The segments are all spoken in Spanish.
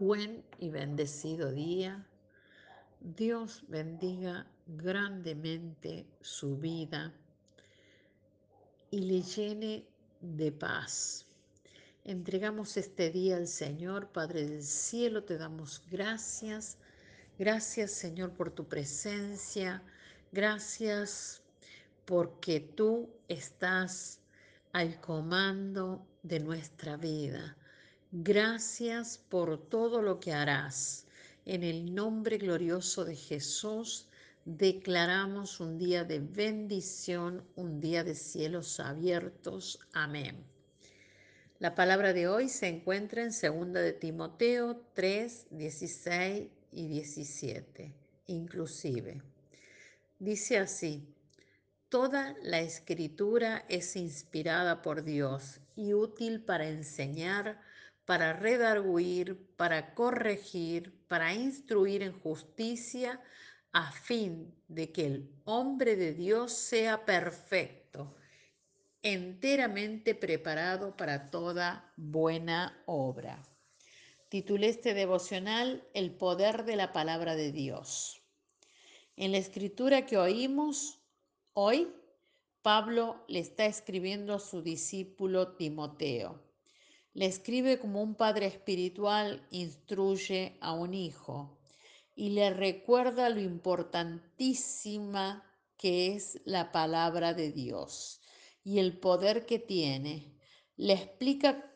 buen y bendecido día. Dios bendiga grandemente su vida y le llene de paz. Entregamos este día al Señor, Padre del Cielo, te damos gracias. Gracias, Señor, por tu presencia. Gracias porque tú estás al comando de nuestra vida. Gracias por todo lo que harás. En el nombre glorioso de Jesús, declaramos un día de bendición, un día de cielos abiertos. Amén. La palabra de hoy se encuentra en 2 de Timoteo 3, 16 y 17, inclusive. Dice así, Toda la escritura es inspirada por Dios y útil para enseñar, para redarguir, para corregir, para instruir en justicia, a fin de que el hombre de Dios sea perfecto, enteramente preparado para toda buena obra. Titulé este devocional El poder de la palabra de Dios. En la escritura que oímos hoy, Pablo le está escribiendo a su discípulo Timoteo. Le escribe como un padre espiritual instruye a un hijo y le recuerda lo importantísima que es la palabra de Dios y el poder que tiene. Le explica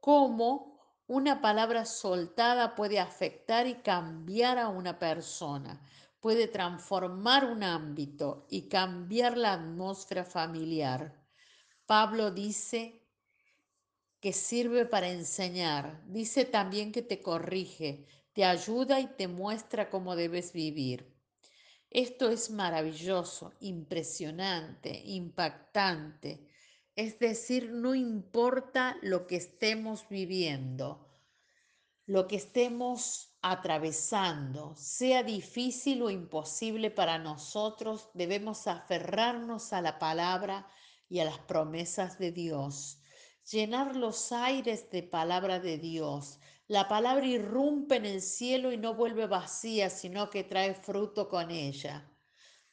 cómo una palabra soltada puede afectar y cambiar a una persona, puede transformar un ámbito y cambiar la atmósfera familiar. Pablo dice que sirve para enseñar. Dice también que te corrige, te ayuda y te muestra cómo debes vivir. Esto es maravilloso, impresionante, impactante. Es decir, no importa lo que estemos viviendo, lo que estemos atravesando, sea difícil o imposible para nosotros, debemos aferrarnos a la palabra y a las promesas de Dios llenar los aires de palabra de Dios. La palabra irrumpe en el cielo y no vuelve vacía, sino que trae fruto con ella.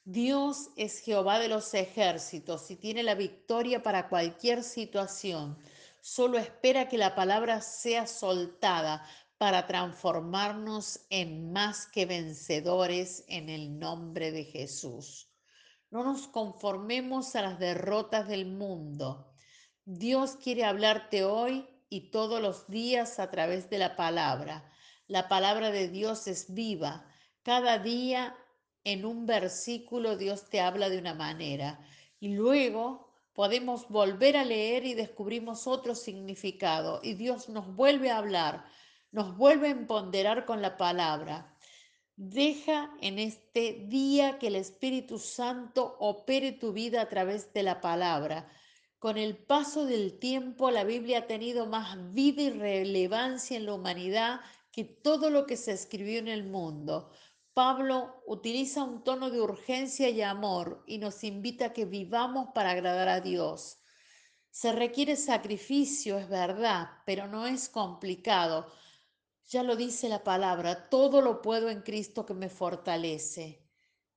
Dios es Jehová de los ejércitos y tiene la victoria para cualquier situación. Solo espera que la palabra sea soltada para transformarnos en más que vencedores en el nombre de Jesús. No nos conformemos a las derrotas del mundo. Dios quiere hablarte hoy y todos los días a través de la palabra. La palabra de Dios es viva. Cada día en un versículo Dios te habla de una manera y luego podemos volver a leer y descubrimos otro significado y Dios nos vuelve a hablar, nos vuelve a empoderar con la palabra. Deja en este día que el Espíritu Santo opere tu vida a través de la palabra con el paso del tiempo, la Biblia ha tenido más vida y relevancia en la humanidad que todo lo que se escribió en el mundo. Pablo utiliza un tono de urgencia y amor y nos invita a que vivamos para agradar a Dios. Se requiere sacrificio, es verdad, pero no es complicado. Ya lo dice la palabra, todo lo puedo en Cristo que me fortalece.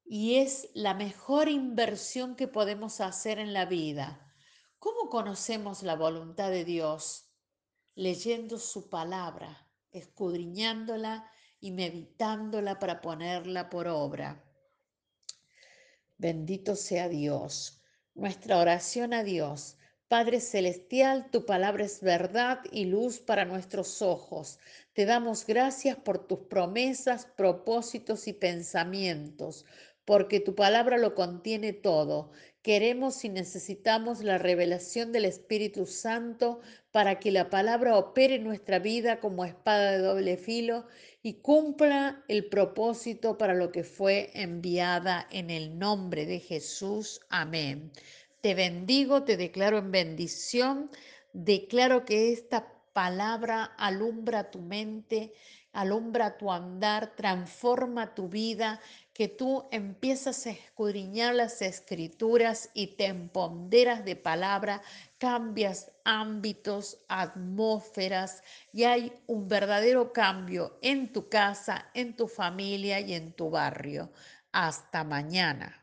Y es la mejor inversión que podemos hacer en la vida. ¿Cómo conocemos la voluntad de Dios? Leyendo su palabra, escudriñándola y meditándola para ponerla por obra. Bendito sea Dios. Nuestra oración a Dios. Padre Celestial, tu palabra es verdad y luz para nuestros ojos. Te damos gracias por tus promesas, propósitos y pensamientos, porque tu palabra lo contiene todo Queremos y necesitamos la revelación del Espíritu Santo para que la palabra opere en nuestra vida como espada de doble filo y cumpla el propósito para lo que fue enviada en el nombre de Jesús. Amén. Te bendigo, te declaro en bendición, declaro que esta palabra alumbra tu mente, alumbra tu andar, transforma tu vida que tú empiezas a escudriñar las escrituras y te emponderas de palabra cambias ámbitos, atmósferas y hay un verdadero cambio en tu casa, en tu familia y en tu barrio. Hasta mañana.